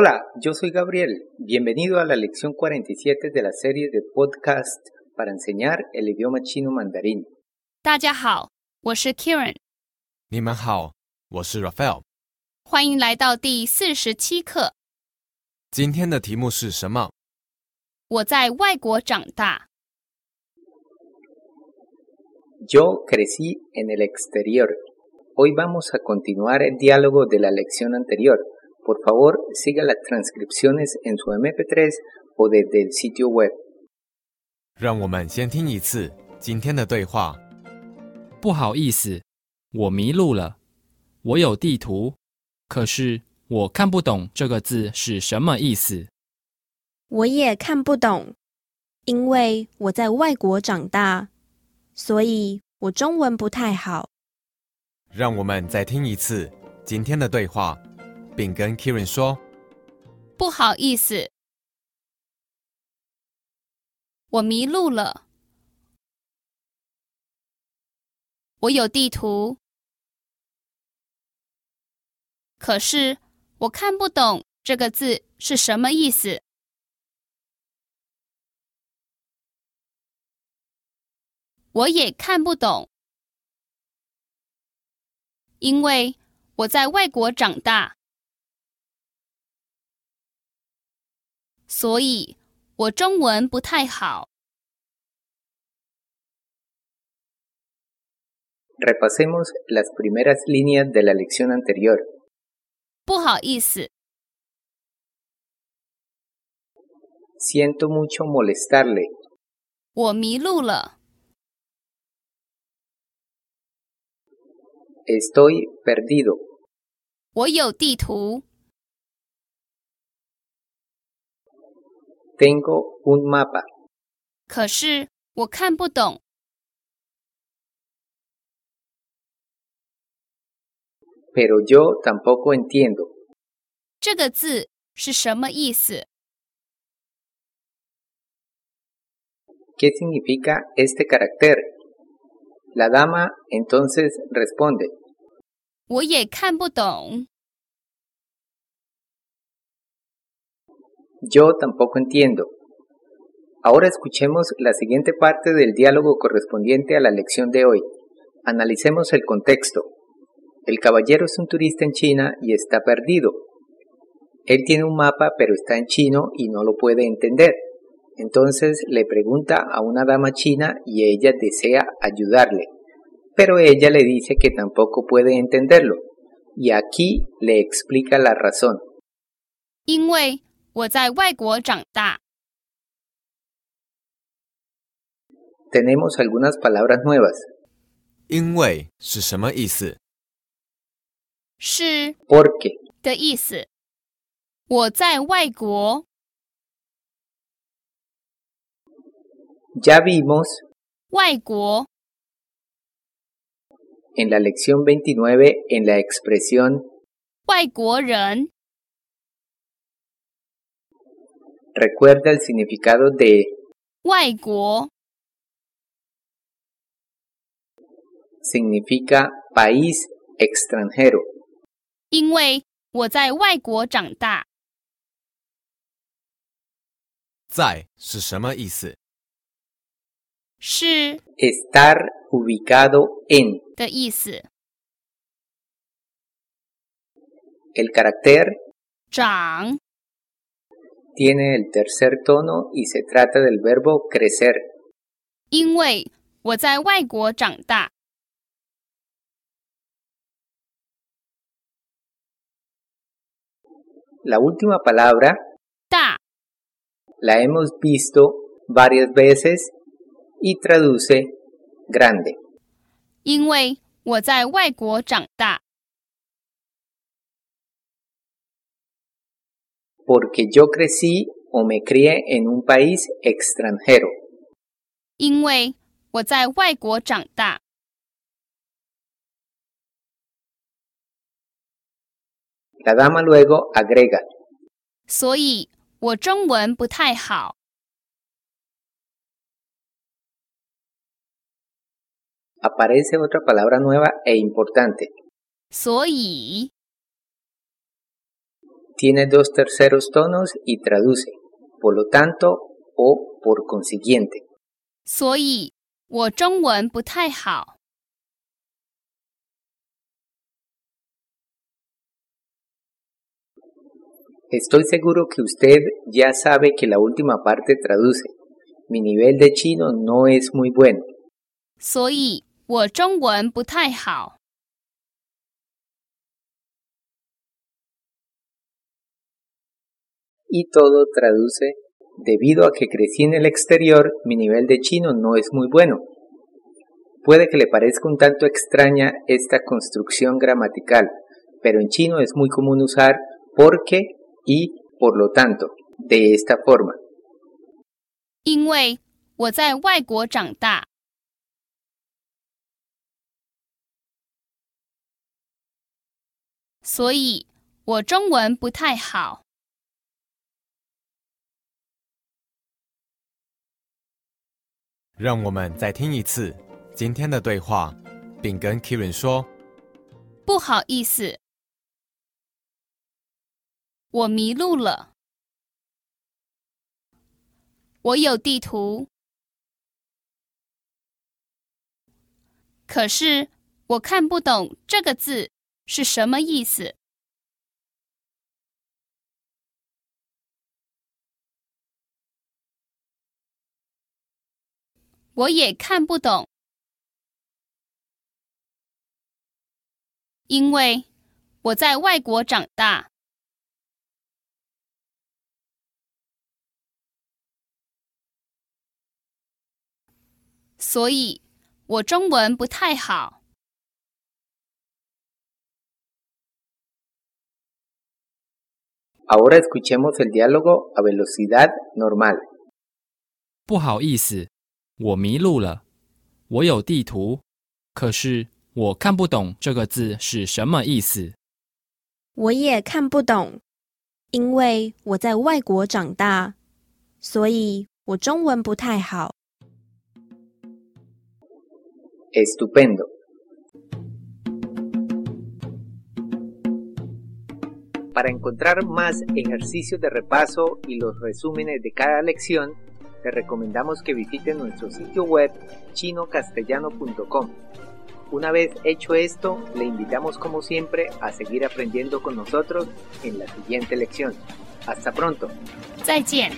Hola, yo soy Gabriel. Bienvenido a la lección 47 de la serie de podcast para enseñar el idioma chino mandarín. 大家好，我是 Kieran，你们好，我是 Raphael。欢迎来到第四十七课。今天的题目是什么？我在外国长大， Yo crecí en el exterior. Hoy vamos a continuar el diálogo de la lección anterior. Por favor, siga las transcripciones en su MP3 o desde el sitio web. 让我们先听一次今天的对话。不好意思，我迷路了。我有地图，可是我看不懂这个字是什么意思。我也看不懂，因为我在外国长大，所以我中文不太好。让我们再听一次今天的对话，并跟 Kiran 说。不好意思，我迷路了。我有地图，可是我看不懂这个字是什么意思。我也看不懂，因为我在外国长大，所以我中文不太好。 Repasemos las primeras líneas de la lección anterior. 不好意思， Siento mucho molestarle. 我迷路了。 Estoy perdido. 我有地图， Tengo un mapa. 可是我看不懂。 Pero yo tampoco entiendo. 这个字是什么意思？ ¿Qué significa este carácter? La dama entonces responde. 我也看不懂。 Yo tampoco entiendo. Ahora escuchemos la siguiente parte del diálogo correspondiente a la lección de hoy. Analicemos el contexto. El caballero es un turista en China y está perdido. Él tiene un mapa pero está en chino y no lo puede entender. Entonces le pregunta a una dama china y ella desea ayudarle. Pero ella le dice que tampoco puede entenderlo. Y aquí le explica la razón. 因为我在外国长大， Tenemos algunas palabras nuevas. 因为是什么意思？是 Porque, 的意思。我在外国， ya vimos 外国 en la lección 29 en la expresión 外国人 recuerda el significado de 外国 significa país extranjero. 因为我在外国长大，在是什么意思？是 Estar ubicado en 的意思。 el carácter 长 tiene el tercer tono y se trata del verbo crecer. 因为我在外国长大， La última palabra 大 la hemos visto varias veces y traduce grande. 因为我在外国长大， Porque yo crecí o me crié en un país extranjero. 因为我在外国长大， La dama luego agrega, 所以我中文不太好。 aparece otra palabra nueva e importante. 所以 tiene dos terceros tonos y traduce, por lo tanto o por consiguiente. 所以我中文不太好。 Estoy seguro que usted ya sabe que la última parte traduce. Mi nivel de chino no es muy bueno. 所以我中文不太好。 Y todo traduce, debido a que crecí en el exterior, mi nivel de chino no es muy bueno. Puede que le parezca un tanto extraña esta construcción gramatical, pero en chino es muy común usar porque y por lo tanto, de esta forma. 因为我在外国长大，所以我中文不太好。 让我们再听一次今天的对话，并跟 Kirin 说不好意思，我迷路了。我有地图，可是我看不懂这个字是什么意思。我也看不懂，因为我在外国长大。所以我中文不太好。Ahora escuchemos el diálogo a velocidad normal. 不好意思，我迷路了。我有地图，可是我看不懂这个字是什么意思。我也看不懂，因为我在外国长大，所以我中文不太好。Estupendo. Para encontrar más ejercicios de repaso y los resúmenes de cada lección, le recomendamos que visiten nuestro sitio web chinocastellano.com. Una vez hecho esto, le invitamos como siempre a seguir aprendiendo con nosotros en la siguiente lección. Hasta pronto. 再见。